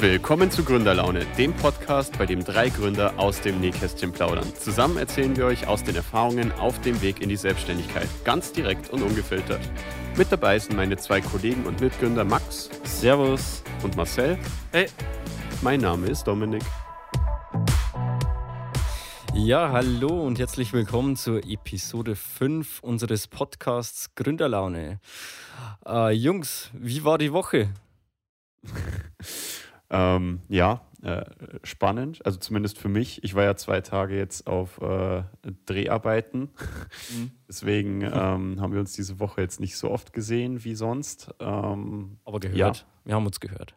Willkommen zu Gründerlaune, dem Podcast, bei dem drei Gründer aus dem Nähkästchen plaudern. Zusammen erzählen wir euch aus den Erfahrungen auf dem Weg in die Selbstständigkeit, ganz direkt und ungefiltert. Mit dabei sind meine zwei Kollegen und Mitgründer Max. Servus. Und Marcel. Hey. Mein Name ist Dominik. Ja, hallo und herzlich willkommen zur Episode 5 unseres Podcasts Gründerlaune. Äh, Jungs, wie war die Woche? Ähm, ja, äh, spannend. Also zumindest für mich. Ich war ja zwei Tage jetzt auf äh, Dreharbeiten. Mhm. Deswegen ähm, haben wir uns diese Woche jetzt nicht so oft gesehen wie sonst. Ähm, Aber gehört. Ja. Wir haben uns gehört.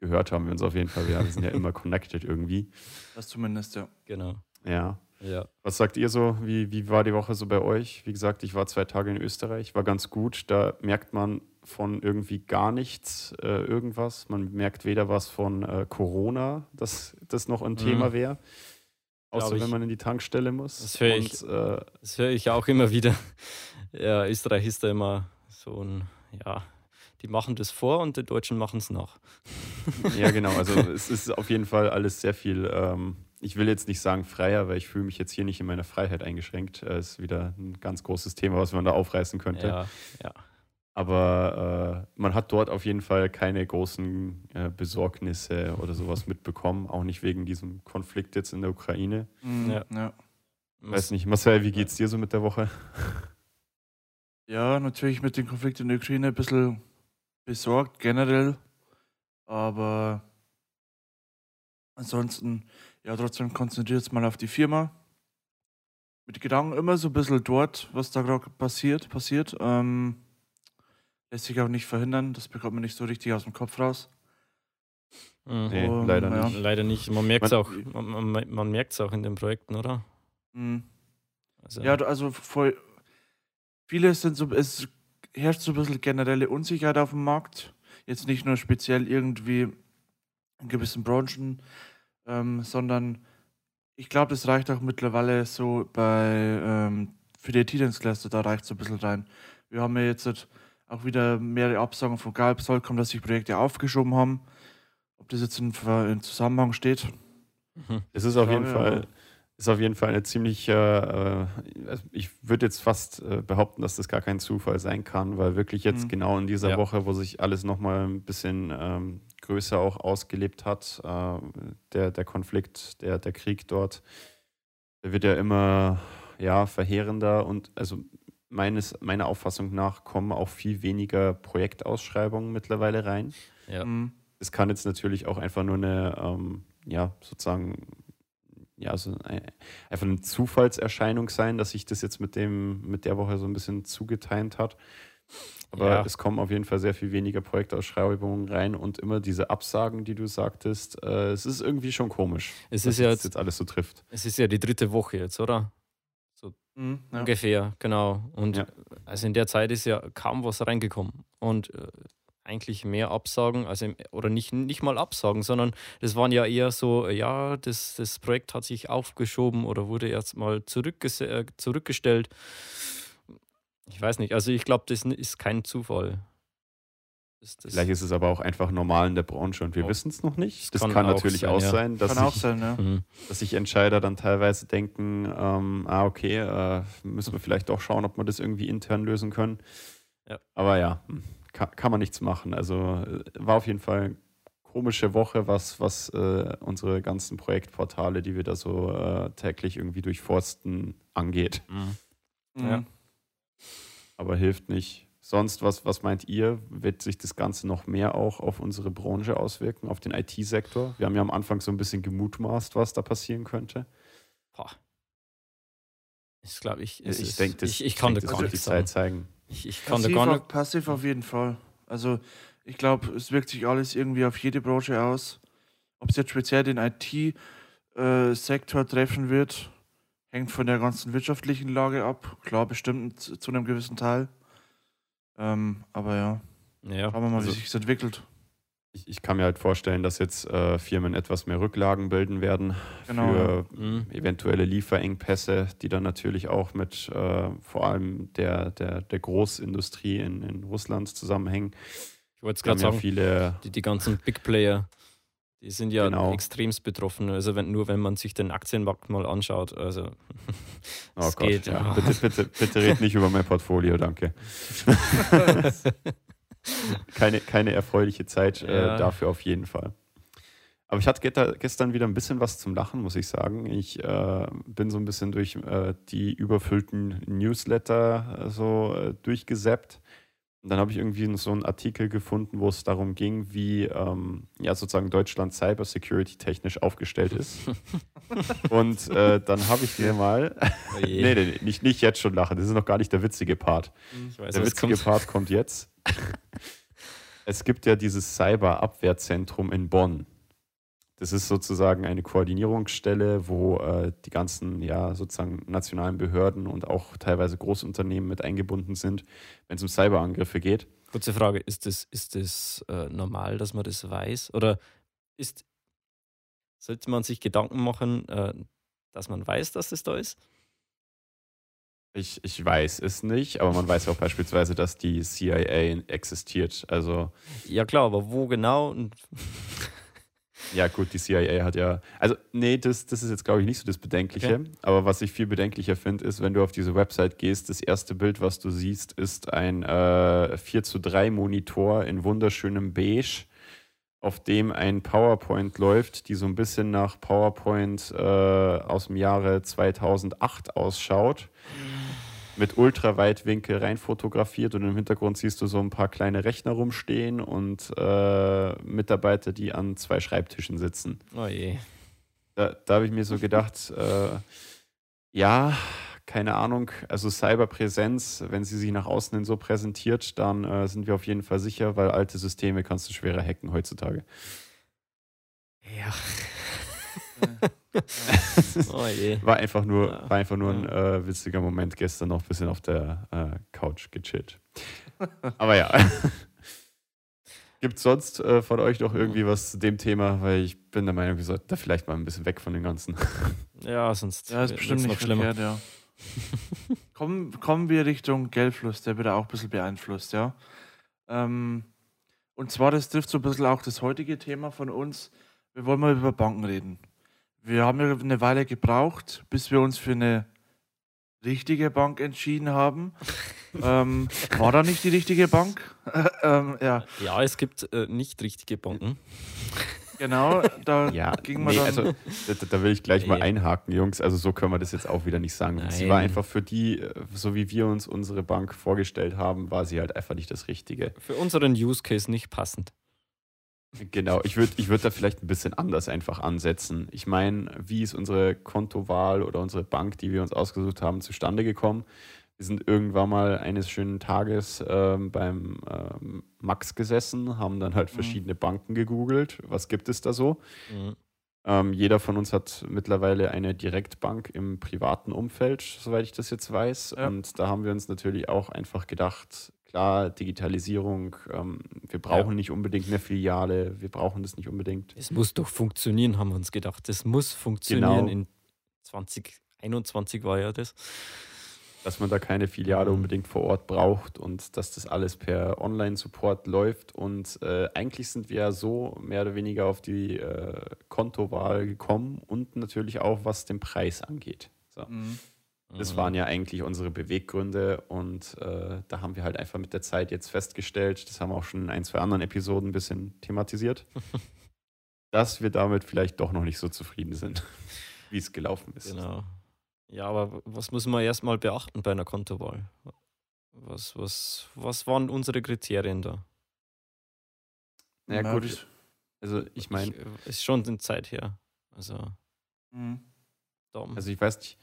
Gehört haben wir uns auf jeden Fall. Ja, wir sind ja immer connected irgendwie. Das zumindest, ja. Genau. Ja. Ja. Was sagt ihr so? Wie, wie war die Woche so bei euch? Wie gesagt, ich war zwei Tage in Österreich, war ganz gut. Da merkt man von irgendwie gar nichts äh, irgendwas. Man merkt weder was von äh, Corona, dass das noch ein mhm. Thema wäre. Außer ich, wenn man in die Tankstelle muss. Das höre ich, äh, hör ich auch immer wieder. Ja, Österreich ist da immer so ein, ja, die machen das vor und die Deutschen machen es nach. Ja, genau. Also es ist auf jeden Fall alles sehr viel, ähm, ich will jetzt nicht sagen freier, weil ich fühle mich jetzt hier nicht in meiner Freiheit eingeschränkt. Das äh, ist wieder ein ganz großes Thema, was man da aufreißen könnte. Ja, ja. Aber äh, man hat dort auf jeden Fall keine großen äh, Besorgnisse oder sowas mitbekommen, auch nicht wegen diesem Konflikt jetzt in der Ukraine. Mhm, ja. ja. Weiß nicht, Marcel, wie geht's dir so mit der Woche? Ja, natürlich mit dem Konflikt in der Ukraine ein bisschen besorgt generell, aber ansonsten, ja, trotzdem konzentriert es mal auf die Firma. Mit Gedanken immer so ein bisschen dort, was da gerade passiert, passiert. Ähm, Lässt sich auch nicht verhindern, das bekommt man nicht so richtig aus dem Kopf raus. Mhm. Nee, um, leider ja. nicht. Leider nicht. Man merkt es auch, man, man, man auch in den Projekten, oder? Mhm. Also. Ja, also voll, viele sind so, es herrscht so ein bisschen generelle Unsicherheit auf dem Markt. Jetzt nicht nur speziell irgendwie in gewissen Branchen, ähm, sondern ich glaube, das reicht auch mittlerweile so bei ähm, für die IT-Dienstleister, da reicht es so ein bisschen rein. Wir haben ja jetzt auch wieder mehrere Absagen von Galb soll kommen, dass sich Projekte aufgeschoben haben. Ob das jetzt in, in Zusammenhang steht. Mhm. Es ist auf jeden Fall ist auf jeden Fall eine ziemlich, äh, also ich würde jetzt fast äh, behaupten, dass das gar kein Zufall sein kann, weil wirklich jetzt mhm. genau in dieser ja. Woche, wo sich alles nochmal ein bisschen ähm, größer auch ausgelebt hat, äh, der, der Konflikt, der, der Krieg dort, der wird ja immer ja, verheerender und also meines, meiner Auffassung nach kommen auch viel weniger Projektausschreibungen mittlerweile rein. Ja. Mhm. Es kann jetzt natürlich auch einfach nur eine, ähm, ja, sozusagen, ja, so eine, einfach eine Zufallserscheinung sein, dass sich das jetzt mit dem, mit der Woche so ein bisschen zugetimt hat. Aber ja. es kommen auf jeden Fall sehr viel weniger Projektausschreibungen rein und immer diese Absagen, die du sagtest, äh, es ist irgendwie schon komisch, es ist ja jetzt, jetzt alles so trifft. Es ist ja die dritte Woche jetzt, oder? Mhm, ja. Ungefähr, genau. Und ja. also in der Zeit ist ja kaum was reingekommen. Und äh, eigentlich mehr Absagen, also oder nicht, nicht mal Absagen, sondern das waren ja eher so, ja, das, das Projekt hat sich aufgeschoben oder wurde erst mal zurückges äh, zurückgestellt. Ich weiß nicht, also ich glaube, das ist kein Zufall. Das Vielleicht ist es aber auch einfach normal in der Branche und wir oh. wissen es noch nicht. Das, das kann, kann, natürlich auch sein, sein dass, kann sich, sein, ja. Mhm. dass sich Entscheider dann teilweise denken, ähm, ah, okay, äh, müssen wir vielleicht doch schauen, ob wir das irgendwie intern lösen können. Ja. Aber ja, hm, kann, kann, man nichts machen. Also äh, war auf jeden Fall eine komische Woche, was, was äh, unsere ganzen Projektportale, die wir da so äh, täglich irgendwie durchforsten, angeht. Mhm. Ja. Aber hilft nicht Sonst, was, was meint ihr? Wird sich das Ganze noch mehr auch auf unsere Branche auswirken, auf den IT-Sektor? Wir haben ja am Anfang so ein bisschen gemutmaßt, was da passieren könnte. Boah. Ich glaube, ich, ich denke, ich, ich kann das gar nicht die Zeit zeigen. Ich, ich kann passiv, gar nicht. Passiv auf jeden Fall. Also, ich glaube, es wirkt sich alles irgendwie auf jede Branche aus. Ob es jetzt speziell den IT-Sektor äh, treffen wird, hängt von der ganzen wirtschaftlichen Lage ab. Klar, bestimmt zu einem gewissen Teil. Ähm, aber ja, ja. schauen wir mal, also, wie sich das entwickelt. Ich, ich, kann mir halt vorstellen, dass jetzt äh, Firmen etwas mehr Rücklagen bilden werden genau, für ja. mhm. eventuelle Lieferengpässe, die dann natürlich auch mit äh, vor allem der, der, der Großindustrie in, in Russland zusammenhängen. Ich wollte es gerade sagen, viele die, die ganzen Big Player Die sind ja genau. extremst betroffen. Also wenn, nur wenn man sich den Aktienmarkt mal anschaut. Also oh Gott, geht, ja. Bitte, bitte, bitte red nicht über mein Portfolio, danke. keine, keine erfreuliche Zeit äh, ja. dafür auf jeden Fall. Aber ich hatte gestern wieder ein bisschen was zum Lachen, muss ich sagen. Ich äh, bin so ein bisschen durch äh, die überfüllten Newsletter äh, so äh, durchgesappt. Und dann habe ich irgendwie so einen Artikel gefunden, wo es darum ging, wie ähm, ja sozusagen Deutschland Cybersecurity technisch aufgestellt ist. Und äh, dann habe ich mir mal, oh nee, nee, nicht, nicht jetzt schon lachen, das ist noch gar nicht der witzige Part. Weiß, der witzige kommt. Part kommt jetzt. es gibt ja dieses Cyberabwehrzentrum in Bonn. Das ist sozusagen eine Koordinierungsstelle, wo äh, die ganzen ja sozusagen nationalen Behörden und auch teilweise Großunternehmen mit eingebunden sind, wenn es um Cyberangriffe geht. Kurze Frage, ist das, ist das äh, normal, dass man das weiß? Oder ist, sollte man sich Gedanken machen, äh, dass man weiß, dass das da ist? Ich, ich weiß es nicht, aber man weiß auch beispielsweise, dass die CIA existiert. Also ja klar, aber wo genau? Ja, gut, die CIA hat ja. Also, nee, das, das ist jetzt, glaube ich, nicht so das Bedenkliche. Okay. Aber was ich viel bedenklicher finde, ist, wenn du auf diese Website gehst, das erste Bild, was du siehst, ist ein äh, 4 zu 3 Monitor in wunderschönem Beige, auf dem ein PowerPoint läuft, die so ein bisschen nach PowerPoint äh, aus dem Jahre 2008 ausschaut. Mhm mit Ultraweitwinkel rein fotografiert und im Hintergrund siehst du so ein paar kleine Rechner rumstehen und äh, Mitarbeiter, die an zwei Schreibtischen sitzen. Oh je. Da, da habe ich mir so gedacht, äh, ja, keine Ahnung, also Cyberpräsenz, wenn sie sich nach außen hin so präsentiert, dann äh, sind wir auf jeden Fall sicher, weil alte Systeme kannst du schwerer hacken heutzutage. Ja. Oh je. War einfach nur, ja. war einfach nur ein äh, witziger Moment gestern noch ein bisschen auf der äh, Couch gechillt. Aber ja. Gibt es sonst äh, von euch noch irgendwie was zu dem Thema? Weil ich bin der Meinung, wir sollten da vielleicht mal ein bisschen weg von den ganzen. Ja, sonst ja, ist bestimmt nicht schlimmer. Verkehrt, ja. kommen, kommen wir Richtung Geldfluss, der wird auch ein bisschen beeinflusst, ja. Ähm, und zwar, das trifft so ein bisschen auch das heutige Thema von uns. Wir wollen mal über Banken reden. Wir haben ja eine Weile gebraucht, bis wir uns für eine richtige Bank entschieden haben. ähm, war da nicht die richtige Bank? ähm, ja. ja, es gibt äh, nicht richtige Banken. Genau, da ja, ging man nee, dann. Also, da, da, will ich gleich mal einhaken, Jungs. Also, so können wir das jetzt auch wieder nicht sagen. Nein. Sie war einfach für die, äh, so wie wir uns unsere Bank vorgestellt haben, war sie halt einfach nicht das Richtige. Für unseren Use Case nicht passend. Genau, ich würde ich würd da vielleicht ein bisschen anders einfach ansetzen. Ich meine, wie ist unsere Kontowahl oder unsere Bank, die wir uns ausgesucht haben, zustande gekommen? Wir sind irgendwann mal eines schönen Tages ähm, beim ähm, Max gesessen, haben dann halt mhm. verschiedene mhm. Banken gegoogelt. Was gibt es da so? Mhm. Ähm, jeder von uns hat mittlerweile eine Direktbank im privaten Umfeld, soweit ich das jetzt weiß. Ja. Und da haben wir uns natürlich auch einfach gedacht, Klar, Digitalisierung, ähm, wir brauchen ja. nicht unbedingt eine Filiale, wir brauchen das nicht unbedingt. Es muss doch funktionieren, haben wir uns gedacht. Es muss funktionieren. Genau. In 2021 war ja das. Dass man da keine Filiale mhm. unbedingt vor Ort braucht und dass das alles per Online-Support läuft. Und äh, eigentlich sind wir ja so mehr oder weniger auf die äh, Kontowahl gekommen und natürlich auch, was den Preis angeht. So. Mhm. Das waren ja eigentlich unsere Beweggründe und äh, da haben wir halt einfach mit der Zeit jetzt festgestellt, das haben wir auch schon in ein, zwei anderen Episoden ein bisschen thematisiert, dass wir damit vielleicht doch noch nicht so zufrieden sind, wie es gelaufen ist. Genau. Ja, aber was muss man erstmal beachten bei einer Kontowahl? Was, was, was waren unsere Kriterien da? Ja, Na, gut. Also ich meine. Äh, ist schon eine Zeit her. Also. Mhm. Also ich weiß nicht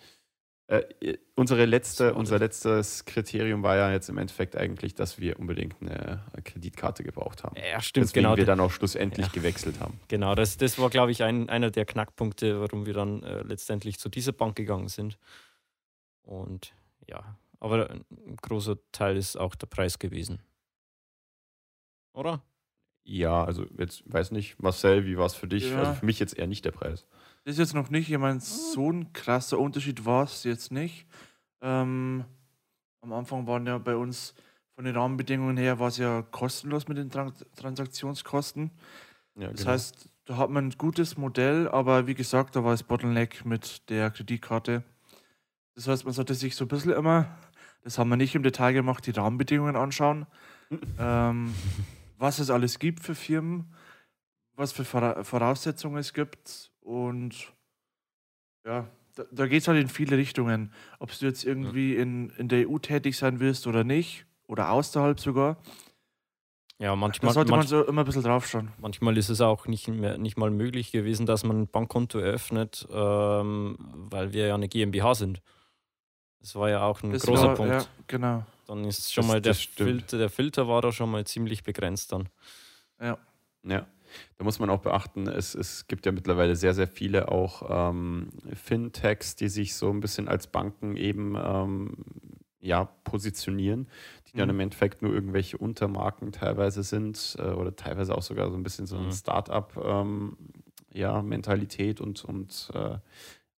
äh, unsere letzte, unser letztes Kriterium war ja jetzt im Endeffekt eigentlich, dass wir unbedingt eine Kreditkarte gebraucht haben. Ja, stimmt, Deswegen genau. wir dann auch schlussendlich ja. gewechselt haben. Genau, das, das war, glaube ich, ein, einer der Knackpunkte, warum wir dann äh, letztendlich zu dieser Bank gegangen sind. Und ja, aber ein großer Teil ist auch der Preis gewesen. Oder? Ja, also jetzt weiß nicht, Marcel, wie war es für dich? Ja. Also für mich jetzt eher nicht der Preis. Das ist jetzt noch nicht, ich meine, so ein krasser Unterschied war es jetzt nicht. Ähm, am Anfang waren ja bei uns von den Rahmenbedingungen her war es ja kostenlos mit den Trans Transaktionskosten. Ja, das genau. heißt, da hat man ein gutes Modell, aber wie gesagt, da war das Bottleneck mit der Kreditkarte. Das heißt, man sollte sich so ein bisschen immer, das haben wir nicht im Detail gemacht, die Rahmenbedingungen anschauen. ähm, was es alles gibt für Firmen, was für Voraussetzungen es gibt und ja, da, da geht es halt in viele Richtungen. Ob du jetzt irgendwie in, in der EU tätig sein willst oder nicht, oder außerhalb sogar. Ja, manchmal. Da sollte man so immer ein bisschen draufschauen. Manchmal ist es auch nicht, mehr, nicht mal möglich gewesen, dass man ein Bankkonto eröffnet, ähm, weil wir ja eine GmbH sind. Das war ja auch ein das großer war, Punkt. Ja, genau. Dann ist schon das, mal der Filter, der Filter war da schon mal ziemlich begrenzt dann. Ja. Ja. Da muss man auch beachten, es, es gibt ja mittlerweile sehr, sehr viele auch ähm, Fintechs, die sich so ein bisschen als Banken eben ähm, ja, positionieren, die mhm. dann im Endeffekt nur irgendwelche Untermarken teilweise sind äh, oder teilweise auch sogar so ein bisschen so eine mhm. Start-up-Mentalität ähm, ja, und, und äh,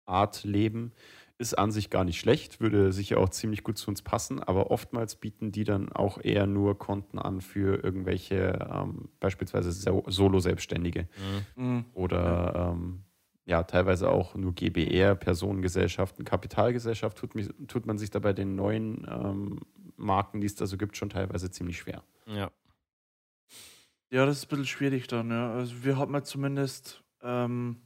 Art leben ist an sich gar nicht schlecht, würde sicher auch ziemlich gut zu uns passen, aber oftmals bieten die dann auch eher nur Konten an für irgendwelche ähm, beispielsweise Solo-Selbstständige mhm. mhm. oder ja. Ähm, ja, teilweise auch nur GBR, Personengesellschaften, Kapitalgesellschaft tut, tut man sich da bei den neuen ähm, Marken, die es da so gibt, schon teilweise ziemlich schwer. Ja. Ja, das ist ein bisschen schwierig dann, ja. Also wir haben ja zumindest ähm,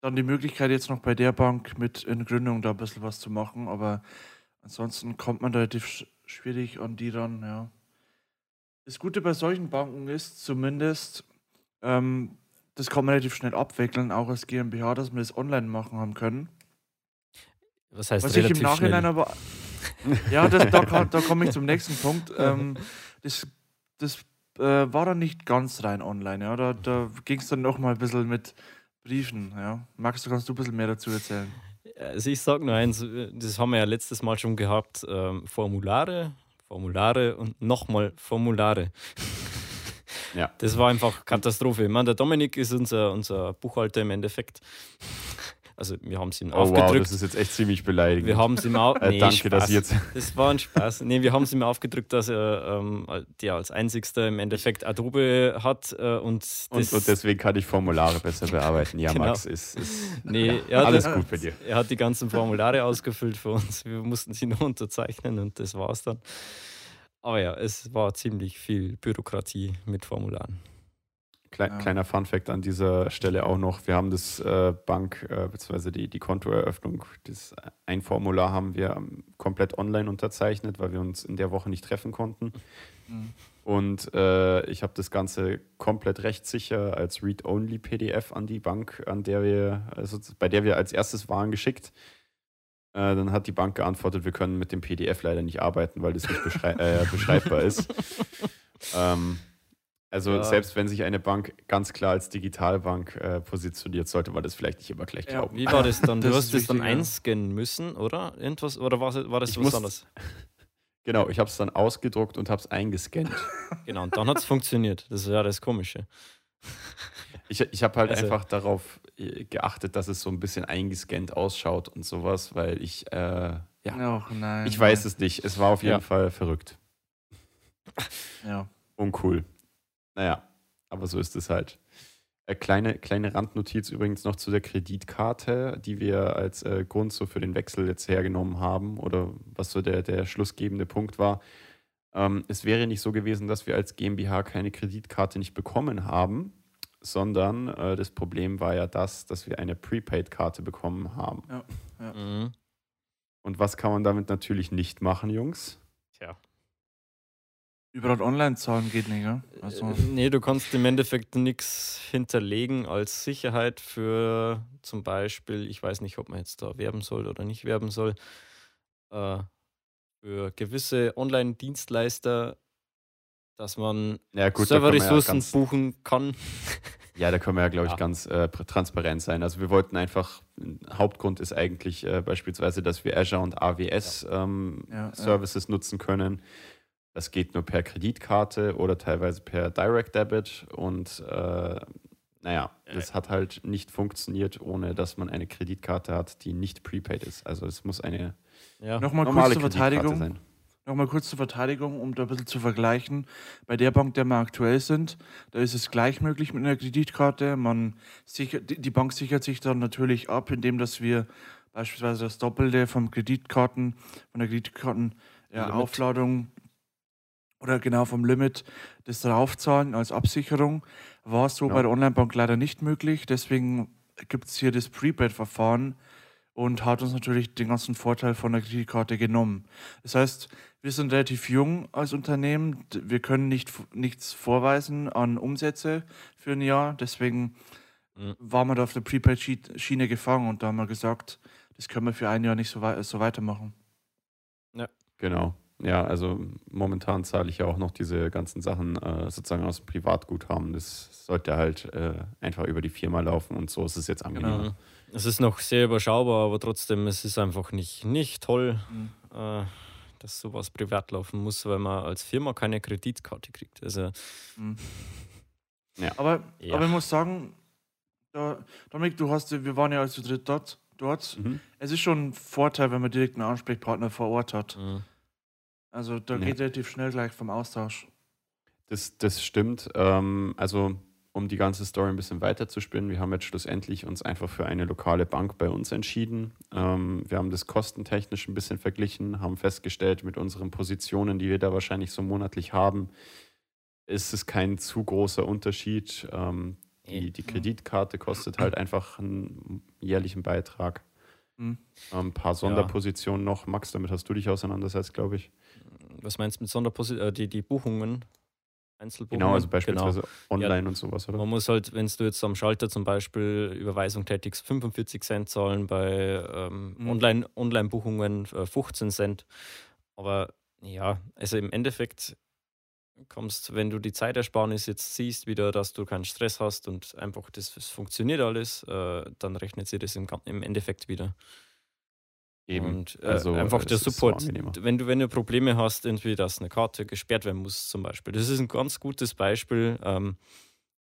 dann die Möglichkeit, jetzt noch bei der Bank mit in Gründung da ein bisschen was zu machen, aber ansonsten kommt man relativ schwierig an die ran, ja. Das Gute bei solchen Banken ist zumindest, ähm, das kann man relativ schnell abwickeln, auch als GmbH, dass wir das online machen haben können. Was heißt Was ich im Nachhinein schnell? aber. Ja, das, da, da komme ich zum nächsten Punkt. Ähm, das das äh, war dann nicht ganz rein online, ja. Da, da ging es dann noch mal ein bisschen mit Briefen, ja. Max, du kannst du ein bisschen mehr dazu erzählen. Also ich sage nur eins, das haben wir ja letztes Mal schon gehabt, ähm, Formulare, Formulare und nochmal Formulare. Ja. Das war einfach Katastrophe. Ich meine, der Dominik ist unser, unser Buchhalter im Endeffekt. Also wir haben es ihm oh, aufgedrückt. Wow, das ist jetzt echt ziemlich beleidigend. Wir haben es ihm auch. Nee, danke, Spaß. dass ich jetzt. Das war ein Spaß. Nee, wir haben es ihm aufgedrückt, dass er ähm, der als einzigster im Endeffekt Adobe hat äh, und, und, und, deswegen kann ich Formulare besser bearbeiten. Ja, genau. Max, ist, ist nee, ja, alles das, gut bei dir. Er hat die ganzen Formulare ausgefüllt für uns. Wir mussten sie nur unterzeichnen und das war's dann. Aber ja, es war ziemlich viel Bürokratie mit Formularen. Kle ja. Kleiner Funfact an dieser Stelle auch noch: Wir haben das äh, Bank- äh, bzw. Die, die Kontoeröffnung, das ein Formular haben wir ähm, komplett online unterzeichnet, weil wir uns in der Woche nicht treffen konnten. Mhm. Und äh, ich habe das Ganze komplett rechtssicher als Read-Only-PDF an die Bank, an der wir, also bei der wir als erstes waren, geschickt. Äh, dann hat die Bank geantwortet, wir können mit dem PDF leider nicht arbeiten, weil das nicht beschrei äh, beschreibbar ist. ähm, also ja. selbst wenn sich eine Bank ganz klar als Digitalbank äh, positioniert, sollte man das vielleicht nicht immer gleich glauben. Ja, wie war das dann? Du das hast es dann einscannen müssen, oder? Irgendwas, oder war, war das ich was muss, anderes? Genau, ich habe es dann ausgedruckt und habe es eingescannt. genau, und dann hat es funktioniert. Das ist ja das Komische. Ich, ich habe halt also, einfach darauf äh, geachtet, dass es so ein bisschen eingescannt ausschaut und sowas, weil ich, äh, ja, Och, nein, ich weiß es nicht. Es war auf jeden ja. Fall verrückt. Ja. Uncool. Naja, aber so ist es halt. Äh, kleine, kleine Randnotiz übrigens noch zu der Kreditkarte, die wir als äh, Grund so für den Wechsel jetzt hergenommen haben oder was so der, der schlussgebende Punkt war. Ähm, es wäre nicht so gewesen, dass wir als GmbH keine Kreditkarte nicht bekommen haben, sondern äh, das Problem war ja das, dass wir eine Prepaid-Karte bekommen haben. Ja, ja. Mhm. Und was kann man damit natürlich nicht machen, Jungs? Tja. Überall online zahlen geht nicht, ja? Also. Äh, nee, du kannst im Endeffekt nichts hinterlegen als Sicherheit für zum Beispiel, ich weiß nicht, ob man jetzt da werben soll oder nicht werben soll, äh, für gewisse Online-Dienstleister dass man ja, Serverressourcen ja buchen kann. Ja, da können wir ja, glaube ich, ja. ganz äh, transparent sein. Also wir wollten einfach, Hauptgrund ist eigentlich äh, beispielsweise, dass wir Azure und AWS ähm, Services nutzen können. Das geht nur per Kreditkarte oder teilweise per Direct Debit und äh, naja, das hat halt nicht funktioniert, ohne dass man eine Kreditkarte hat, die nicht prepaid ist. Also es muss eine ja. Nochmal normale kurz zur Verteidigung. Sein. Nochmal kurz zur Verteidigung, um da ein bisschen zu vergleichen. Bei der Bank, der wir aktuell sind, da ist es gleich möglich mit einer Kreditkarte. Man sichert, die Bank sichert sich dann natürlich ab, indem dass wir beispielsweise das Doppelte vom Kreditkarten, von der Kreditkarten ja, oder genau vom Limit das draufzahlen als Absicherung. War so ja. bei der Onlinebank leider nicht möglich. Deswegen gibt es hier das Prepaid-Verfahren und hat uns natürlich den ganzen Vorteil von der Kreditkarte genommen. Das heißt, wir sind relativ jung als Unternehmen. Wir können nicht, nichts vorweisen an Umsätze für ein Jahr. Deswegen mhm. waren wir da auf der Prepaid-Schiene gefangen und da haben wir gesagt, das können wir für ein Jahr nicht so, wei so weitermachen. Ja. Genau. Ja, also momentan zahle ich ja auch noch diese ganzen Sachen äh, sozusagen aus dem Privatguthaben. Das sollte halt äh, einfach über die Firma laufen und so ist es jetzt angenehm. Genau. Es ist noch sehr überschaubar, aber trotzdem, es ist einfach nicht, nicht toll, mhm. äh, dass sowas privat laufen muss, weil man als Firma keine Kreditkarte kriegt. Also, mhm. ja. Aber, ja. aber ich muss sagen, da, Dominik, du hast, wir waren ja also dritt dort. dort. Mhm. Es ist schon ein Vorteil, wenn man direkt einen Ansprechpartner vor Ort hat. Mhm. Also da ja. geht relativ schnell gleich vom Austausch. Das, das stimmt. Ähm, also um die ganze Story ein bisschen weiter zu spinnen, wir haben jetzt schlussendlich uns einfach für eine lokale Bank bei uns entschieden. Ähm, wir haben das kostentechnisch ein bisschen verglichen, haben festgestellt, mit unseren Positionen, die wir da wahrscheinlich so monatlich haben, ist es kein zu großer Unterschied. Ähm, die, die Kreditkarte kostet halt einfach einen jährlichen Beitrag. Mhm. Ein paar Sonderpositionen ja. noch. Max, damit hast du dich auseinandersetzt, glaube ich. Was meinst du mit Sonderpositionen? Äh, die, die Buchungen? Einzelbuchungen? Genau, also beispielsweise genau. online ja, und sowas, oder? Man muss halt, wenn du jetzt am Schalter zum Beispiel Überweisung tätigst, 45 Cent zahlen, bei ähm, mhm. Online-Buchungen äh, 15 Cent. Aber ja, also im Endeffekt kommst, wenn du die Zeitersparnis jetzt siehst, wieder, dass du keinen Stress hast und einfach das, das funktioniert alles, äh, dann rechnet sich das im, im Endeffekt wieder. Eben. Und äh, also, einfach der Support. So wenn du, wenn du Probleme hast, irgendwie, dass eine Karte gesperrt werden muss, zum Beispiel. Das ist ein ganz gutes Beispiel. Ähm,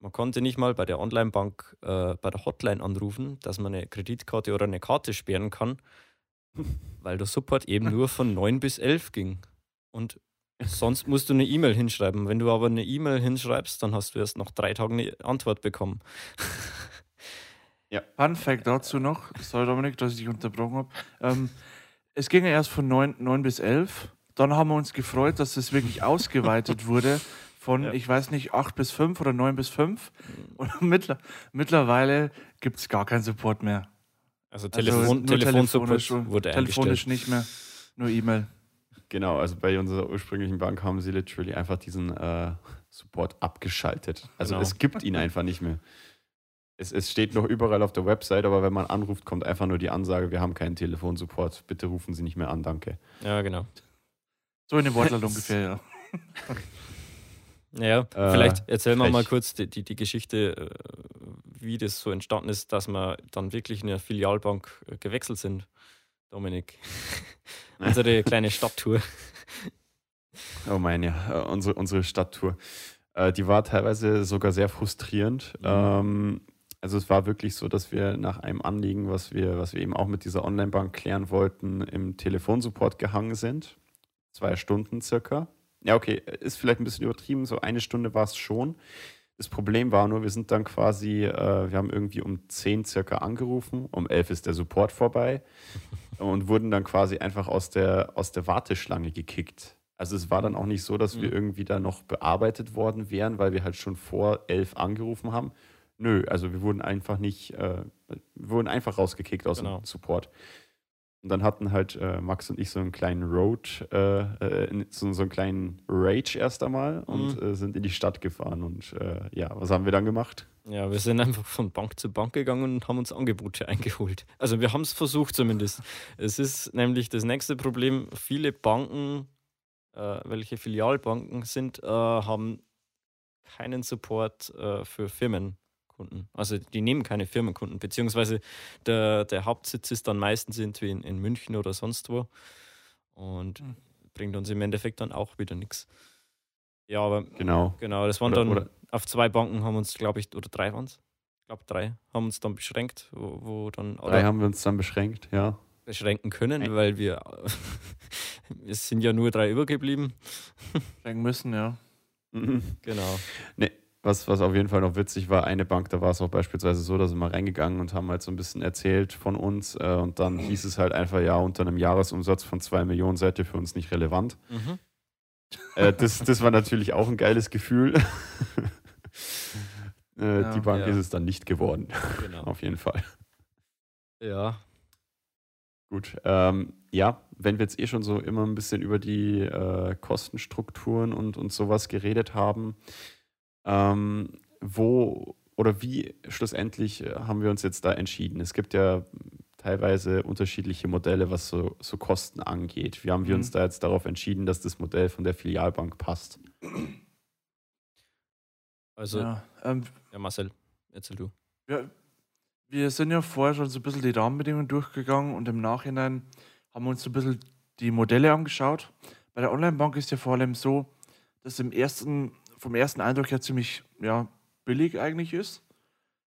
man konnte nicht mal bei der Online-Bank äh, bei der Hotline anrufen, dass man eine Kreditkarte oder eine Karte sperren kann, weil der Support eben nur von 9 bis 11 ging. Und sonst musst du eine E-Mail hinschreiben. Wenn du aber eine E-Mail hinschreibst, dann hast du erst nach drei Tagen eine Antwort bekommen. Ja. Fun Fact dazu noch, sorry Dominik, dass ich dich unterbrochen habe. Ähm, es ging ja erst von 9, 9 bis 11. Dann haben wir uns gefreut, dass es wirklich ausgeweitet wurde von, ja. ich weiß nicht, 8 bis 5 oder 9 bis 5. Und mittler, mittlerweile gibt es gar keinen Support mehr. Also, Telefon, also Telefonsupport wurde Telefonisch nicht mehr, nur E-Mail. Genau, also bei unserer ursprünglichen Bank haben sie literally einfach diesen äh, Support abgeschaltet. Also genau. es gibt ihn einfach nicht mehr es, es steht noch überall auf der Website, aber wenn man anruft, kommt einfach nur die Ansage, wir haben keinen Telefonsupport, bitte rufen Sie nicht mehr an, danke. Ja, genau. So in dem Wortlaut ungefähr, ja. Naja, äh, vielleicht erzählen wir mal kurz die, die, die, Geschichte, äh, wie das so entstanden ist, dass wir dann wirklich in eine Filialbank äh, gewechselt sind. Dominik. unsere kleine Stadttour. Oh mein, ja, unsere, unsere Stadttour. die war teilweise sogar sehr frustrierend. Mhm. Ähm, also es war wirklich so, dass wir nach einem Anliegen, was wir, was wir eben auch mit dieser Online-Bank klären wollten, im Telefonsupport gehangen sind. Zwei Stunden circa. Ja, okay, ist vielleicht ein bisschen übertrieben, so eine Stunde war es schon. Das Problem war nur, wir sind dann quasi, äh, wir haben irgendwie um 10 circa angerufen, um 11 ist der Support vorbei und wurden dann quasi einfach aus der, aus der Warteschlange gekickt. Also es war dann auch nicht so, dass wir mhm. irgendwie da noch bearbeitet worden wären, weil wir halt schon vor 11 angerufen haben, Nö, also wir wurden einfach nicht, äh, wir wurden einfach rausgekickt aus genau. dem Support. Und dann hatten halt äh, Max und ich so einen kleinen Road, äh, äh so, so, einen kleinen Rage erst einmal und mhm. Äh, sind in die Stadt gefahren. Und äh, ja, was haben wir dann gemacht? Ja, wir sind einfach von Bank zu Bank gegangen und haben uns Angebote eingeholt. Also wir haben es versucht zumindest. Es ist nämlich das nächste Problem, viele Banken, welche Filialbanken sind, haben keinen Support für Firmen. Kunden. Also die nehmen keine Firmenkunden, beziehungsweise der, der Hauptsitz ist dann meistens irgendwie in, in München oder sonst wo und mhm. bringt uns im Endeffekt dann auch wieder nichts. Ja, aber genau, genau das waren oder, dann oder auf zwei Banken haben uns, glaube ich, oder drei waren es. Ich glaube, drei haben uns dann beschränkt, wo, wo dann. Drei haben wir uns dann beschränkt, ja. Beschränken können, weil wir es sind ja nur drei übergeblieben. Denken müssen, ja. Mhm. Genau. Nee, was, was auf jeden Fall noch witzig war, eine Bank, da war es auch beispielsweise so, da sind wir reingegangen und haben halt so ein bisschen erzählt von uns äh, und dann hieß es halt einfach, ja, unter einem Jahresumsatz von zwei Millionen seid ihr für uns nicht relevant. Mhm. Äh, das, das war natürlich auch ein geiles Gefühl. äh, ja, die Bank ja. ist es dann nicht geworden. Genau. auf jeden Fall. Ja. Gut. Ähm, ja, wenn wir jetzt eh schon so immer ein bisschen über die äh, Kostenstrukturen und, und sowas geredet haben, ähm, wo oder wie schlussendlich äh, haben wir uns jetzt da entschieden? Es gibt ja teilweise unterschiedliche Modelle, was so, so Kosten angeht. Wie haben mhm. wir uns da jetzt darauf entschieden, dass das Modell von der Filialbank passt? Also, ja, ähm, ja Marcel, erzähl du. Ja, wir sind ja vorher schon so ein bisschen die Rahmenbedingungen durchgegangen und im Nachhinein haben wir uns so ein bisschen die Modelle angeschaut. Bei der Online-Bank ist ja vor allem so, dass im ersten vom ersten Eindruck her ziemlich ja, billig eigentlich ist.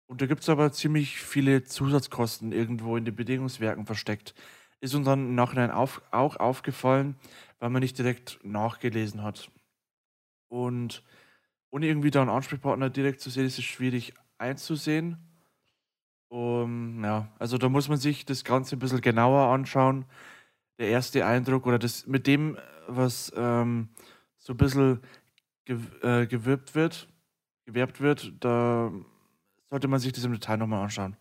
Und da gibt es aber ziemlich viele Zusatzkosten irgendwo in den Bedingungswerken versteckt. Ist uns dann im Nachhinein auf, auch aufgefallen, weil man nicht direkt nachgelesen hat. Und ohne irgendwie da einen Ansprechpartner direkt zu sehen, ist es schwierig einzusehen. Um, ja, also da muss man sich das Ganze ein bisschen genauer anschauen. Der erste Eindruck oder das mit dem, was ähm, so ein bisschen ge äh, gewirbt wird, gewerbt wird, da sollte man sich das im Detail nochmal anschauen.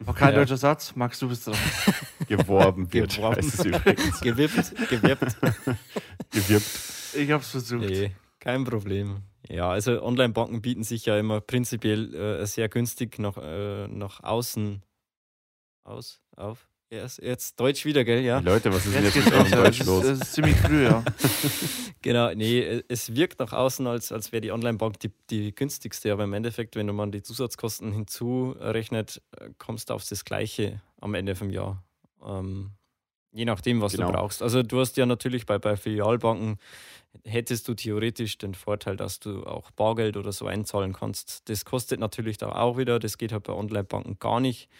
War kein ja. deutscher Satz, Max, du bist dran. Geworben wird, Geworben. heißt es übrigens. Gewippt, gewirbt. Gewirbt. Ich hab's versucht. Nee, kein Problem. Ja, also Online-Banken bieten sich ja immer prinzipiell äh, sehr günstig nach, äh, nach außen aus, auf. Jetzt, jetzt Deutsch wieder, gell? Ja. Leute, was ist denn jetzt, jetzt mit eurem Deutsch los? Das ist ziemlich früh, ja. genau, nee, es wirkt nach außen, als, als wäre die Online-Bank die, die günstigste, aber im Endeffekt, wenn man die Zusatzkosten hinzurechnet, kommst du auf das Gleiche am Ende vom Jahr. Ähm, je nachdem, was genau. du brauchst. Also du hast ja natürlich bei, bei Filialbanken, hättest du theoretisch den Vorteil, dass du auch Bargeld oder so einzahlen kannst. Das kostet natürlich da auch wieder, das geht halt bei Online-Banken gar nicht.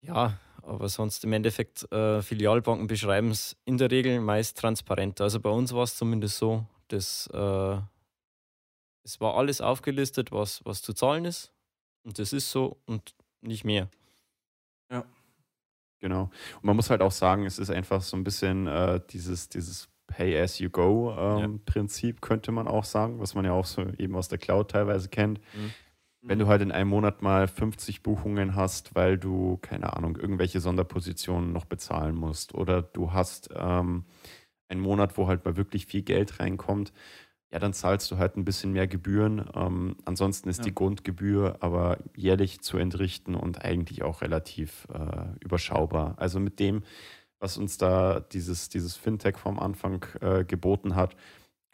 Ja, aber sonst im Endeffekt, äh, Filialbanken beschreiben es in der Regel meist transparent. Also bei uns war es zumindest so, dass äh, es war alles aufgelistet, was, was zu zahlen ist. Und das ist so und nicht mehr. Ja. Genau. Und man muss halt auch sagen, es ist einfach so ein bisschen äh, dieses, dieses Pay-as-you-go-Prinzip, ähm, ja. könnte man auch sagen, was man ja auch so eben aus der Cloud teilweise kennt. Mhm. Wenn du halt in einem Monat mal 50 Buchungen hast, weil du, keine Ahnung, irgendwelche Sonderpositionen noch bezahlen musst oder du hast ähm, einen Monat, wo halt mal wirklich viel Geld reinkommt, ja, dann zahlst du halt ein bisschen mehr Gebühren. Ähm, ansonsten ist ja. die Grundgebühr aber jährlich zu entrichten und eigentlich auch relativ äh, überschaubar. Also mit dem, was uns da dieses, dieses Fintech vom Anfang äh, geboten hat,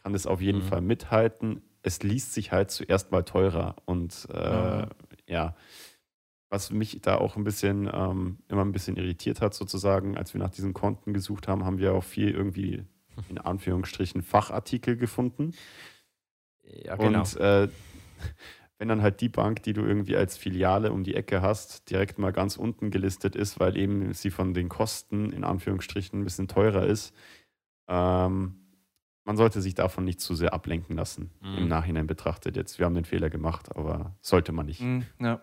kann es auf jeden mhm. Fall mithalten es liest sich halt zuerst mal teurer. Und äh, mhm. ja, was mich da auch ein bisschen, ähm, immer ein bisschen irritiert hat, sozusagen, als wir nach diesen Konten gesucht haben, haben wir auch viel irgendwie in Anführungsstrichen Fachartikel gefunden. Ja, genau. Und äh, wenn dann halt die Bank, die du irgendwie als Filiale um die Ecke hast, direkt mal ganz unten gelistet ist, weil eben sie von den Kosten in Anführungsstrichen ein bisschen teurer ist, ähm, man sollte sich davon nicht zu sehr ablenken lassen, mhm. im Nachhinein betrachtet. Jetzt, wir haben den Fehler gemacht, aber sollte man nicht. Mhm, ja.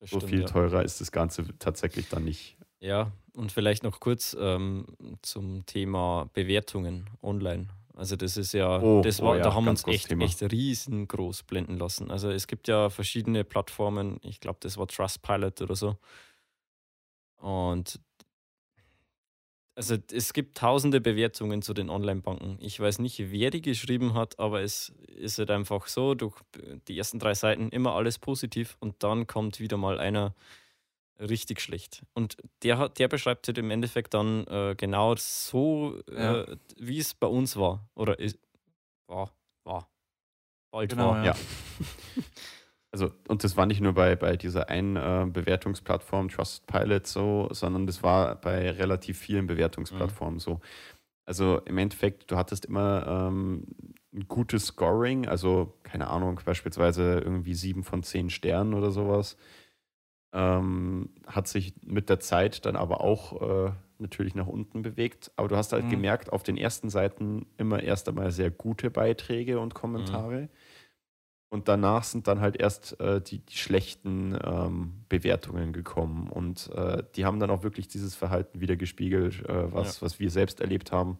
so stimmt, viel teurer ja. ist das Ganze tatsächlich dann nicht. Ja, und vielleicht noch kurz ähm, zum Thema Bewertungen online. Also das ist ja, oh, das war, oh ja, da haben wir uns echt, echt riesengroß blenden lassen. Also es gibt ja verschiedene Plattformen, ich glaube, das war Trustpilot oder so. Und also es gibt tausende Bewertungen zu den Online-Banken. Ich weiß nicht, wer die geschrieben hat, aber es ist halt einfach so, durch die ersten drei Seiten immer alles positiv und dann kommt wieder mal einer richtig schlecht. Und der, hat, der beschreibt halt im Endeffekt dann äh, genau so, ja. äh, wie es bei uns war. Oder ist, war, war. Bald genau, war. Ja. Also, und das war nicht nur bei, bei dieser einen äh, Bewertungsplattform Trustpilot so, sondern das war bei relativ vielen Bewertungsplattformen mhm. so. Also im Endeffekt, du hattest immer ähm, ein gutes Scoring, also keine Ahnung, beispielsweise irgendwie sieben von zehn Sternen oder sowas. Ähm, hat sich mit der Zeit dann aber auch äh, natürlich nach unten bewegt, aber du hast halt mhm. gemerkt, auf den ersten Seiten immer erst einmal sehr gute Beiträge und Kommentare. Mhm. Und danach sind dann halt erst äh, die, die, schlechten ähm, Bewertungen gekommen. Und äh, die haben dann auch wirklich dieses Verhalten wiedergespiegelt, äh, was, ja. was wir selbst erlebt haben.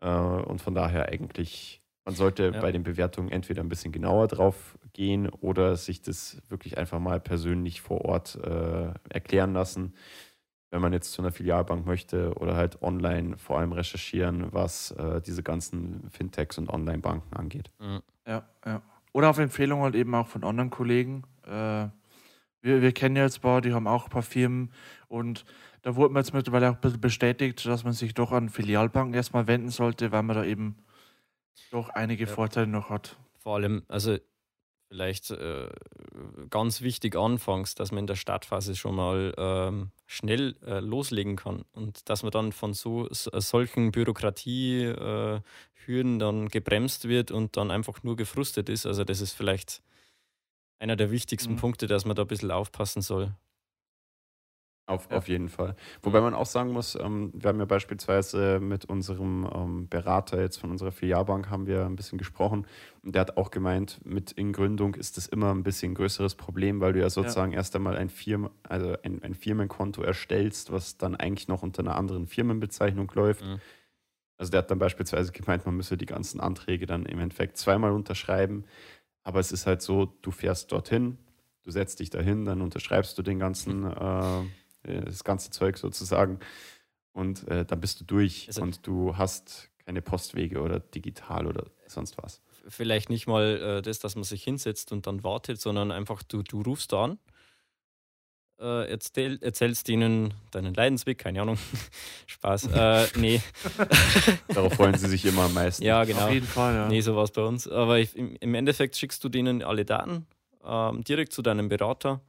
Äh, und von daher eigentlich, man sollte ja. bei den Bewertungen entweder ein bisschen genauer drauf gehen oder sich das wirklich einfach mal persönlich vor Ort äh, erklären lassen wenn man jetzt zu einer Filialbank möchte oder halt online vor allem recherchieren, was äh, diese ganzen Fintechs und Online-Banken angeht. Ja, ja. Oder auf Empfehlung halt eben auch von anderen Kollegen. Äh, wir, wir kennen ja jetzt ein paar, die haben auch ein paar Firmen und da wurde mir jetzt mittlerweile auch ein bisschen bestätigt, dass man sich doch an Filialbanken erstmal wenden sollte, weil man da eben doch einige ja. Vorteile noch hat. Vor allem, also vielleicht äh, ganz wichtig anfangs, dass man in der Startphase schon mal ähm, schnell äh, loslegen kann und dass man dann von so, so solchen Bürokratiehürden äh, dann gebremst wird und dann einfach nur gefrustet ist. Also das ist vielleicht einer der wichtigsten mhm. Punkte, dass man da ein bisschen aufpassen soll. Auf, ja. auf jeden Fall. Wobei man auch sagen muss, ähm, wir haben ja beispielsweise mit unserem ähm, Berater jetzt von unserer Filialbank haben wir ein bisschen gesprochen und der hat auch gemeint, mit Ingründung ist das immer ein bisschen größeres Problem, weil du ja sozusagen ja. erst einmal ein, Firmen, also ein, ein, Firmenkonto erstellst, was dann eigentlich noch unter einer anderen Firmenbezeichnung läuft. Mhm. Also der hat dann beispielsweise gemeint, man müsse die ganzen Anträge dann im Endeffekt zweimal unterschreiben. Aber es ist halt so, du fährst dorthin, du setzt dich dahin, dann unterschreibst du den ganzen äh, das ganze Zeug sozusagen. Und äh, dann bist du durch also, und du hast keine Postwege oder digital oder sonst was. Vielleicht nicht mal äh, das, dass man sich hinsetzt und dann wartet, sondern einfach du, du rufst an, äh, erzähl, erzählst ihnen deinen Leidensweg, keine Ahnung, Spaß, äh, nee. Darauf freuen sie sich immer am meisten. Ja, genau. Auf jeden Fall, ja. Nee, so war es bei uns. Aber ich, im, im, Endeffekt schickst du denen alle Daten ähm, direkt zu deinem Berater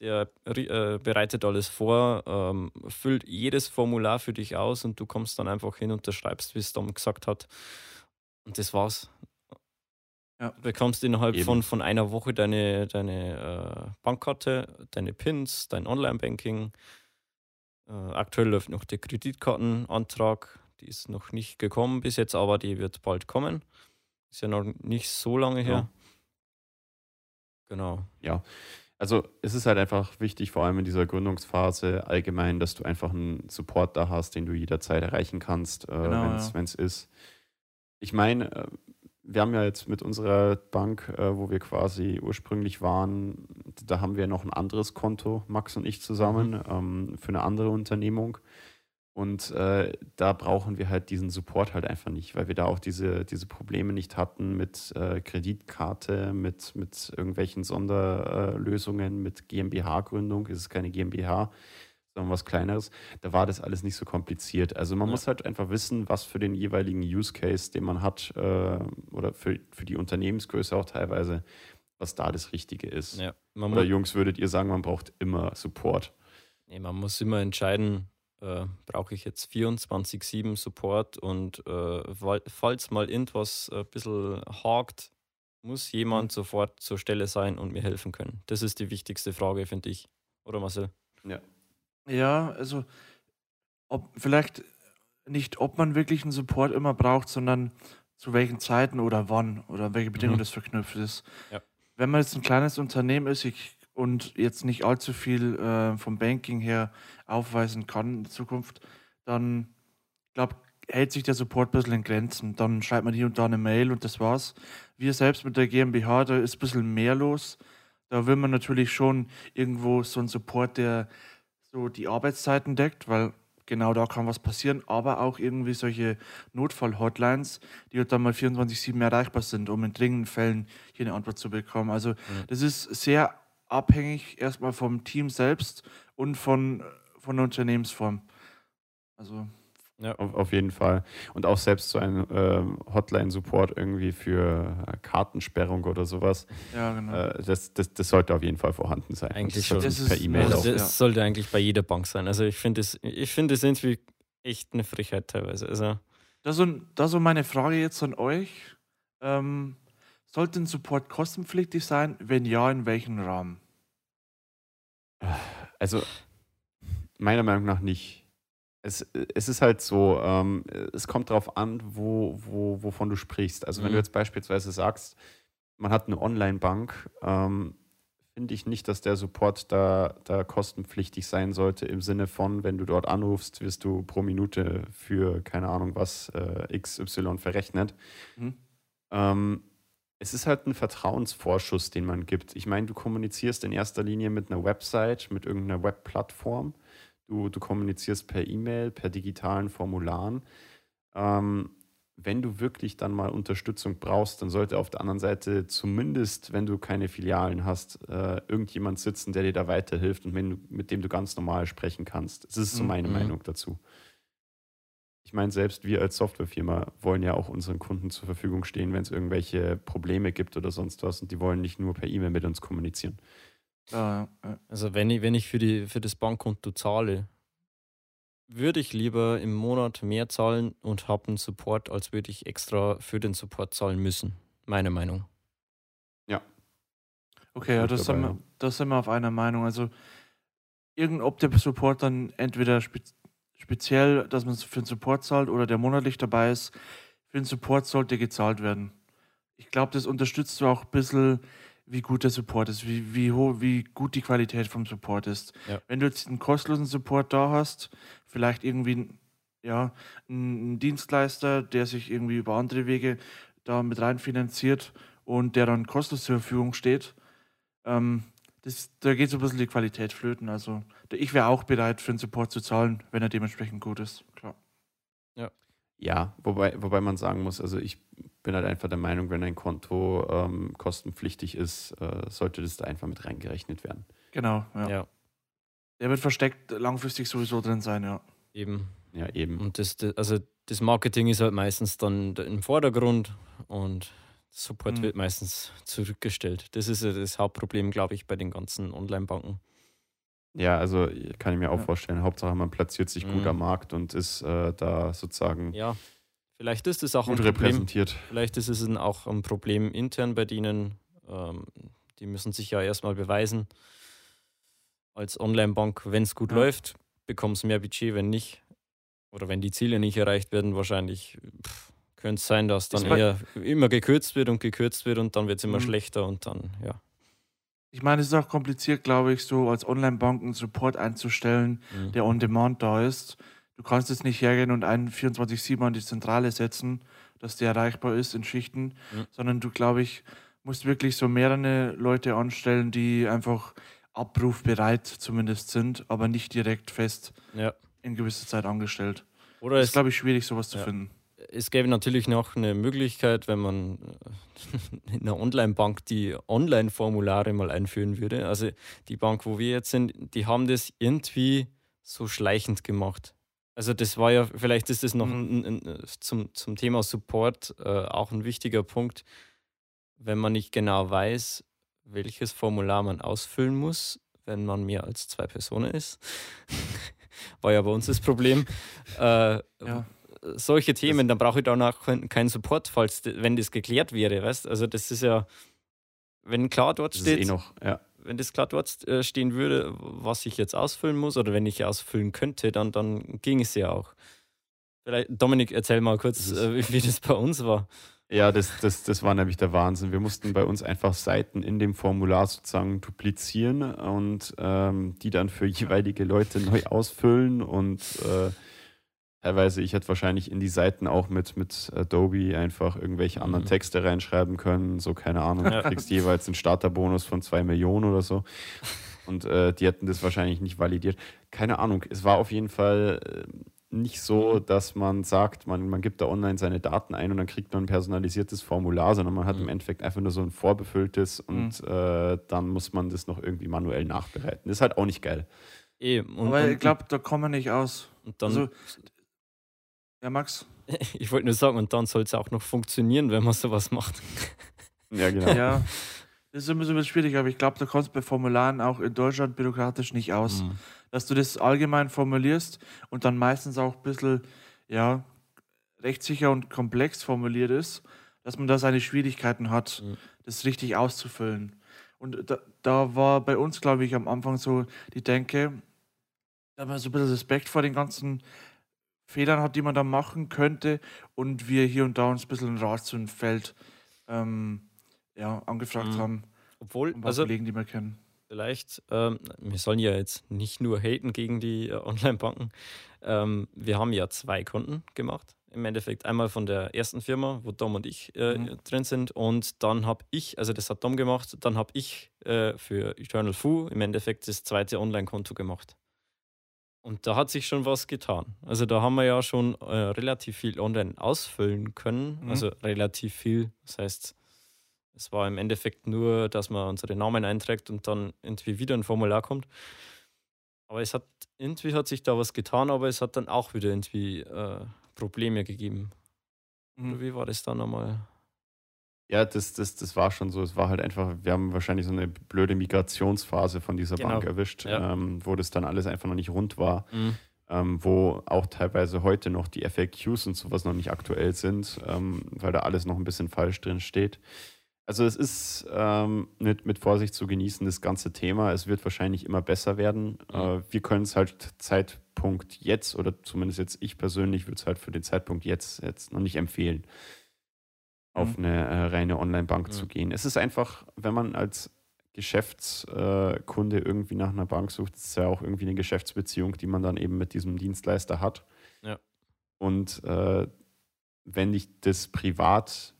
der äh, bereitet alles vor, ähm, füllt jedes Formular für dich aus und du kommst dann einfach hin, und unterschreibst, wie es Dom gesagt hat. Und das war's. Ja. Du bekommst innerhalb von, von einer Woche deine, deine äh, Bankkarte, deine PINs, dein Online-Banking. Äh, aktuell läuft noch der Kreditkartenantrag. Die ist noch nicht gekommen bis jetzt, aber die wird bald kommen. Ist ja noch nicht so lange her. Ja. Genau. Ja. Also es ist halt einfach wichtig, vor allem in dieser Gründungsphase allgemein, dass du einfach einen Support da hast, den du jederzeit erreichen kannst, äh, genau, wenn es ja. ist. Ich meine, äh, wir haben ja jetzt mit unserer Bank, äh, wo wir quasi ursprünglich waren, da haben wir noch ein anderes Konto, Max und ich zusammen, mhm. ähm, für eine andere Unternehmung. Und äh, da brauchen wir halt diesen Support halt einfach nicht, weil wir da auch diese, diese Probleme nicht hatten mit äh, Kreditkarte, mit, mit irgendwelchen Sonderlösungen, mit GmbH-Gründung. Es ist keine GmbH, sondern was Kleineres. Da war das alles nicht so kompliziert. Also man ja. muss halt einfach wissen, was für den jeweiligen Use Case, den man hat, äh, oder für, für die Unternehmensgröße auch teilweise, was da das Richtige ist. Ja, oder Jungs, würdet ihr sagen, man braucht immer Support? Nee, man muss immer entscheiden, äh, brauche ich jetzt 24-7 Support und äh, falls mal irgendwas ein bisschen hakt, muss jemand mhm. sofort zur Stelle sein und mir helfen können. Das ist die wichtigste Frage, finde ich. Oder Marcel? Ja. Ja, also ob, vielleicht nicht, ob man wirklich einen Support immer braucht, sondern zu welchen Zeiten oder wann oder welche Bedingungen mhm. das verknüpft ist. Ja. Wenn man jetzt ein kleines Unternehmen ist, ich und jetzt nicht allzu viel äh, vom Banking her aufweisen kann in Zukunft, dann glaube hält sich der Support ein bisschen in Grenzen. Dann schreibt man hier und da eine Mail und das war's. Wir selbst mit der GmbH, da ist ein bisschen mehr los. Da will man natürlich schon irgendwo so einen Support, der so die Arbeitszeiten deckt, weil genau da kann was passieren, aber auch irgendwie solche Notfall-Hotlines, die halt dann mal 24-7 erreichbar sind, um in dringenden Fällen hier eine Antwort zu bekommen. Also mhm. das ist sehr abhängig erstmal vom Team selbst und von, von der Unternehmensform. Also. Ja, auf, auf jeden Fall. Und auch selbst so ein äh, Hotline-Support irgendwie für Kartensperrung oder sowas. Ja, genau. Äh, das, das, das sollte auf jeden Fall vorhanden sein. Eigentlich schon. Das per E-Mail Das ja. sollte eigentlich bei jeder Bank sein. Also ich finde es ich find irgendwie echt eine Frechheit teilweise. Also. Das so, das so meine Frage jetzt an euch. Ähm, sollte ein Support kostenpflichtig sein? Wenn ja, in welchem Rahmen? Also, meiner Meinung nach nicht. es, es ist halt so, ähm, es kommt darauf an, wo, wo, wovon du sprichst. Also, wenn du mhm. jetzt beispielsweise sagst, man hat eine Online-Bank, ähm, finde ich nicht, dass der Support da, da kostenpflichtig sein sollte, im Sinne von, wenn du dort anrufst, wirst du pro Minute für, keine Ahnung was, äh, XY verrechnet. Mhm. Ähm, es ist halt ein Vertrauensvorschuss, den man gibt. Ich meine, du kommunizierst in erster Linie mit einer Website, mit irgendeiner Webplattform. Du, du kommunizierst per E-Mail, per digitalen Formularen. Ähm, wenn du wirklich dann mal Unterstützung brauchst, dann sollte auf der anderen Seite zumindest, wenn du keine Filialen hast, äh, irgendjemand sitzen, der dir da weiterhilft und du, mit dem du ganz normal sprechen kannst. Das ist so mhm. meine mhm. Meinung dazu. Ich meine, selbst wir als Softwarefirma wollen ja auch unseren Kunden zur Verfügung stehen, wenn es irgendwelche Probleme gibt oder sonst was und die wollen nicht nur per E-Mail mit uns kommunizieren. Also wenn ich, wenn ich für, die, für das Bankkonto zahle, würde ich lieber im Monat mehr zahlen und habe einen Support, als würde ich extra für den Support zahlen müssen. Meine Meinung. Ja. Okay, ja, das, dabei, sind wir, das sind wir auf einer Meinung. Also, irgend, ob der Support dann entweder speziell, dass man für den Support zahlt oder der monatlich dabei ist, für den Support sollte gezahlt werden. Ich glaube, das unterstützt auch ein bisschen wie gut der Support ist, wie, wie, hoch, wie gut die Qualität vom Support ist. Ja. Wenn du jetzt einen kostenlosen Support da hast, vielleicht irgendwie ja, ein Dienstleister, der sich irgendwie über andere Wege da mit rein finanziert und der dann kostenlos zur Verfügung steht, ähm, das, da geht so ein bisschen die Qualität flöten. Also ich wäre auch bereit, für einen Support zu zahlen, wenn er dementsprechend gut ist. Klar. Ja. Ja, wobei, wobei man sagen muss, also ich bin halt einfach der Meinung, wenn ein Konto ähm, kostenpflichtig ist, äh, sollte das da einfach mit reingerechnet werden. Genau, ja. ja. Der wird versteckt langfristig sowieso drin sein, ja. Eben. Ja, eben. Und das, das also das Marketing ist halt meistens dann im Vordergrund und Support mhm. wird meistens zurückgestellt. Das ist ja das Hauptproblem, glaube ich, bei den ganzen Online-Banken. Ja, also kann ich mir auch ja. vorstellen. Hauptsache, man platziert sich mhm. gut am Markt und ist äh, da sozusagen ja. Vielleicht ist es auch gut ein Problem, repräsentiert. Vielleicht ist es auch ein Problem intern bei denen. Ähm, die müssen sich ja erstmal beweisen. Als Online-Bank, wenn es gut ja. läuft, bekommst mehr Budget, wenn nicht. Oder wenn die Ziele nicht erreicht werden, wahrscheinlich könnte es sein, dass dann eher immer gekürzt wird und gekürzt wird und dann wird es immer mhm. schlechter und dann, ja. Ich meine, es ist auch kompliziert, glaube ich, so als Online-Bank einen Support einzustellen, mhm. der on demand da ist. Du kannst jetzt nicht hergehen und einen 24-7 an die Zentrale setzen, dass der erreichbar ist in Schichten, mhm. sondern du, glaube ich, musst wirklich so mehrere Leute anstellen, die einfach abrufbereit zumindest sind, aber nicht direkt fest ja. in gewisser Zeit angestellt. Oder das ist, glaube ich, schwierig, sowas zu ja. finden. Es gäbe natürlich noch eine Möglichkeit, wenn man in einer Online-Bank die Online-Formulare mal einführen würde. Also die Bank, wo wir jetzt sind, die haben das irgendwie so schleichend gemacht. Also das war ja, vielleicht ist das noch mhm. ein, ein, zum, zum Thema Support äh, auch ein wichtiger Punkt, wenn man nicht genau weiß, welches Formular man ausfüllen muss, wenn man mehr als zwei Personen ist. war ja bei uns das Problem. Äh, ja. Solche Themen, dann brauche ich danach keinen Support, falls wenn das geklärt wäre, weißt Also das ist ja, wenn klar dort das steht. Ist eh noch, ja wenn das klar dort äh, stehen würde, was ich jetzt ausfüllen muss oder wenn ich ausfüllen könnte, dann, dann ging es ja auch. Vielleicht, Dominik, erzähl mal kurz, das äh, wie das bei uns war. Ja, das, das, das war nämlich der Wahnsinn. Wir mussten bei uns einfach Seiten in dem Formular sozusagen duplizieren und ähm, die dann für jeweilige Leute neu ausfüllen und äh, teilweise, ich hätte wahrscheinlich in die Seiten auch mit, mit Adobe einfach irgendwelche anderen mhm. Texte reinschreiben können. So, keine Ahnung, du kriegst jeweils einen Starterbonus von zwei Millionen oder so. Und äh, die hätten das wahrscheinlich nicht validiert. Keine Ahnung. Es war auf jeden Fall äh, nicht so, mhm. dass man sagt, man, man gibt da online seine Daten ein und dann kriegt man ein personalisiertes Formular, sondern man hat mhm. im Endeffekt einfach nur so ein vorbefülltes und mhm. äh, dann muss man das noch irgendwie manuell nachbereiten. Das ist halt auch nicht geil. Eben. Und, Aber ich glaube, da kommen wir nicht aus. Und dann, also, ja, Max? Ich wollte nur sagen, und dann soll es auch noch funktionieren, wenn man sowas macht. Ja, genau. Ja, das ist immer so ein bisschen schwierig, aber ich glaube, da kommst bei Formularen auch in Deutschland bürokratisch nicht aus. Mhm. Dass du das allgemein formulierst und dann meistens auch ein bisschen, ja, rechtssicher und komplex formuliert ist, dass man da seine Schwierigkeiten hat, mhm. das richtig auszufüllen. Und da, da war bei uns, glaube ich, am Anfang so die Denke, da haben wir so ein bisschen Respekt vor den ganzen Fehlern hat, die man da machen könnte und wir hier und da uns ein bisschen ein Rat zu einem Feld ähm, ja, angefragt mhm. haben. Obwohl, also, Kollegen, die wir kennen. Vielleicht, ähm, wir sollen ja jetzt nicht nur haten gegen die äh, Online-Banken. Ähm, wir haben ja zwei Konten gemacht. Im Endeffekt einmal von der ersten Firma, wo Dom und ich äh, mhm. drin sind. Und dann habe ich, also das hat Dom gemacht, dann habe ich äh, für Eternal Fu im Endeffekt das zweite Online-Konto gemacht. Und da hat sich schon was getan. Also da haben wir ja schon äh, relativ viel online ausfüllen können. Mhm. Also relativ viel. Das heißt, es war im Endeffekt nur, dass man unsere Namen einträgt und dann irgendwie wieder ein Formular kommt. Aber es hat irgendwie hat sich da was getan, aber es hat dann auch wieder irgendwie äh, Probleme gegeben. Mhm. wie war das dann nochmal? Ja, das, das, das war schon so. Es war halt einfach, wir haben wahrscheinlich so eine blöde Migrationsphase von dieser genau. Bank erwischt, ja. ähm, wo das dann alles einfach noch nicht rund war. Mhm. Ähm, wo auch teilweise heute noch die FAQs und sowas noch nicht aktuell sind, ähm, weil da alles noch ein bisschen falsch drin steht. Also es ist ähm, mit, mit Vorsicht zu genießen, das ganze Thema. Es wird wahrscheinlich immer besser werden. Mhm. Äh, wir können es halt Zeitpunkt jetzt, oder zumindest jetzt ich persönlich würde es halt für den Zeitpunkt jetzt, jetzt noch nicht empfehlen. Auf eine äh, reine Online-Bank mhm. zu gehen. Es ist einfach, wenn man als Geschäftskunde äh, irgendwie nach einer Bank sucht, ist es ja auch irgendwie eine Geschäftsbeziehung, die man dann eben mit diesem Dienstleister hat. Ja. Und äh, wenn ich das privat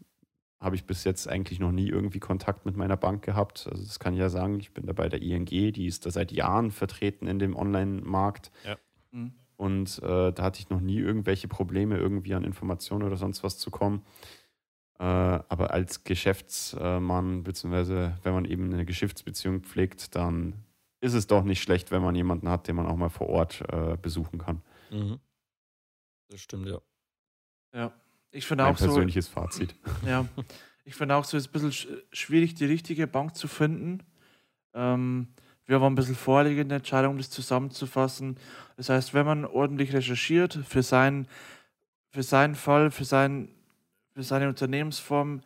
habe ich bis jetzt eigentlich noch nie irgendwie Kontakt mit meiner Bank gehabt. Also das kann ich ja sagen, ich bin da bei der ING, die ist da seit Jahren vertreten in dem Online-Markt. Ja. Mhm. Und äh, da hatte ich noch nie irgendwelche Probleme, irgendwie an Informationen oder sonst was zu kommen. Äh, aber als Geschäftsmann, beziehungsweise wenn man eben eine Geschäftsbeziehung pflegt, dann ist es doch nicht schlecht, wenn man jemanden hat, den man auch mal vor Ort äh, besuchen kann. Mhm. Das stimmt, ja. Ja. Ich finde auch persönliches so, Fazit. Ja, ich finde auch so, es ist ein bisschen schwierig, die richtige Bank zu finden. Ähm, wir waren ein bisschen vorliegende Entscheidung, das zusammenzufassen. Das heißt, wenn man ordentlich recherchiert für seinen, für seinen Fall, für, sein, für seine Unternehmensform,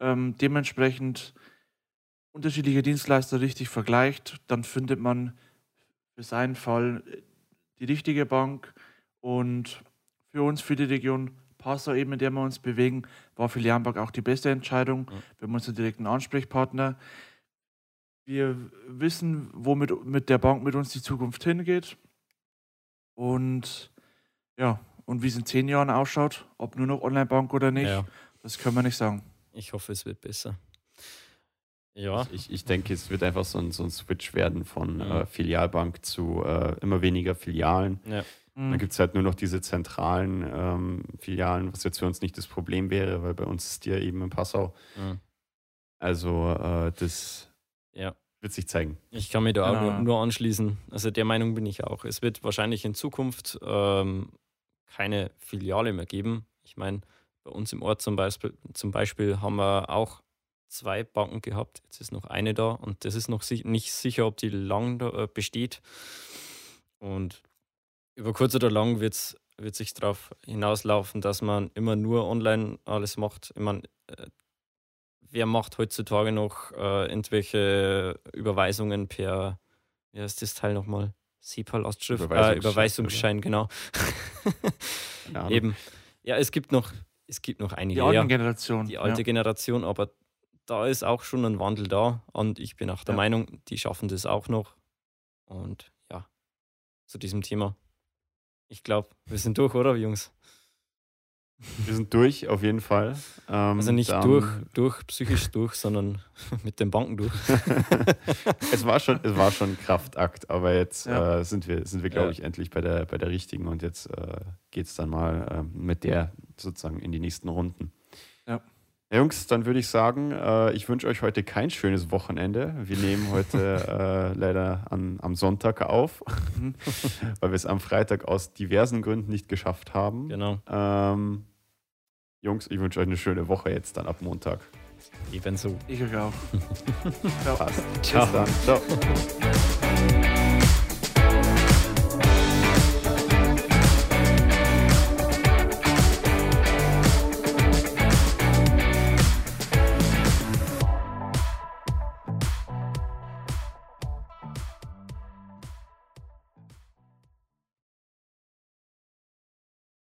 ähm, dementsprechend unterschiedliche Dienstleister richtig vergleicht, dann findet man für seinen Fall die richtige Bank und für uns, für die Region, Passau eben, in der wir uns bewegen, war für Lernberg auch die beste Entscheidung. Ja. Wir haben unseren direkten Ansprechpartner. Wir wissen, wo mit, mit der Bank mit uns die Zukunft hingeht. Und ja, und wie es in zehn Jahren ausschaut, ob nur noch Online-Bank oder nicht, ja. das können wir nicht sagen. Ich hoffe, es wird besser. Ja. Ich, ich denke, es wird einfach so ein, so ein Switch werden von mhm. äh, Filialbank zu äh, immer weniger Filialen. Ja. Mhm. Dann gibt es halt nur noch diese zentralen ähm, Filialen, was jetzt für uns nicht das Problem wäre, weil bei uns ist die ja eben in Passau. Mhm. Also äh, das ja. wird sich zeigen. Ich kann mich da genau. auch nur, nur, anschließen. Also der Meinung bin ich auch. Es wird wahrscheinlich in Zukunft ähm, keine Filiale mehr geben. Ich meine, bei uns im Ort zum Beispiel, zum Beispiel haben wir auch zwei Banken gehabt. Jetzt ist noch eine da und das ist noch nicht sicher, ob die lang äh, besteht. Und über kurz oder lang wird's, wird sich darauf hinauslaufen, dass man immer nur online alles macht. Ich meine, äh, wer macht heutzutage noch äh, irgendwelche Überweisungen per, wie heißt das Teil nochmal? SEPA-Lastschrift? Überweisungsschein, äh, Überweisungsschein genau. Eben. Ja, es gibt noch, es gibt noch einige. Die alte Generation. Die alte ja. Generation, aber da ist auch schon ein Wandel da und ich bin auch der ja. Meinung, die schaffen das auch noch. Und ja, zu diesem Thema. Ich glaube, wir sind durch, oder, Jungs? Wir sind durch, auf jeden Fall. Ähm, also nicht durch, durch, psychisch durch, sondern mit den Banken durch. es, war schon, es war schon ein Kraftakt, aber jetzt ja. äh, sind wir, sind wir glaube ja. ich, endlich bei der, bei der richtigen und jetzt äh, geht es dann mal äh, mit der sozusagen in die nächsten Runden. Ja. Ja, Jungs, dann würde ich sagen, äh, ich wünsche euch heute kein schönes Wochenende. Wir nehmen heute äh, leider an, am Sonntag auf, mhm. weil wir es am Freitag aus diversen Gründen nicht geschafft haben. Genau. Ähm, Jungs, ich wünsche euch eine schöne Woche jetzt dann ab Montag. Ebenso. Ich euch auch. Ciao. Passt. Ciao. Bis dann. Ciao.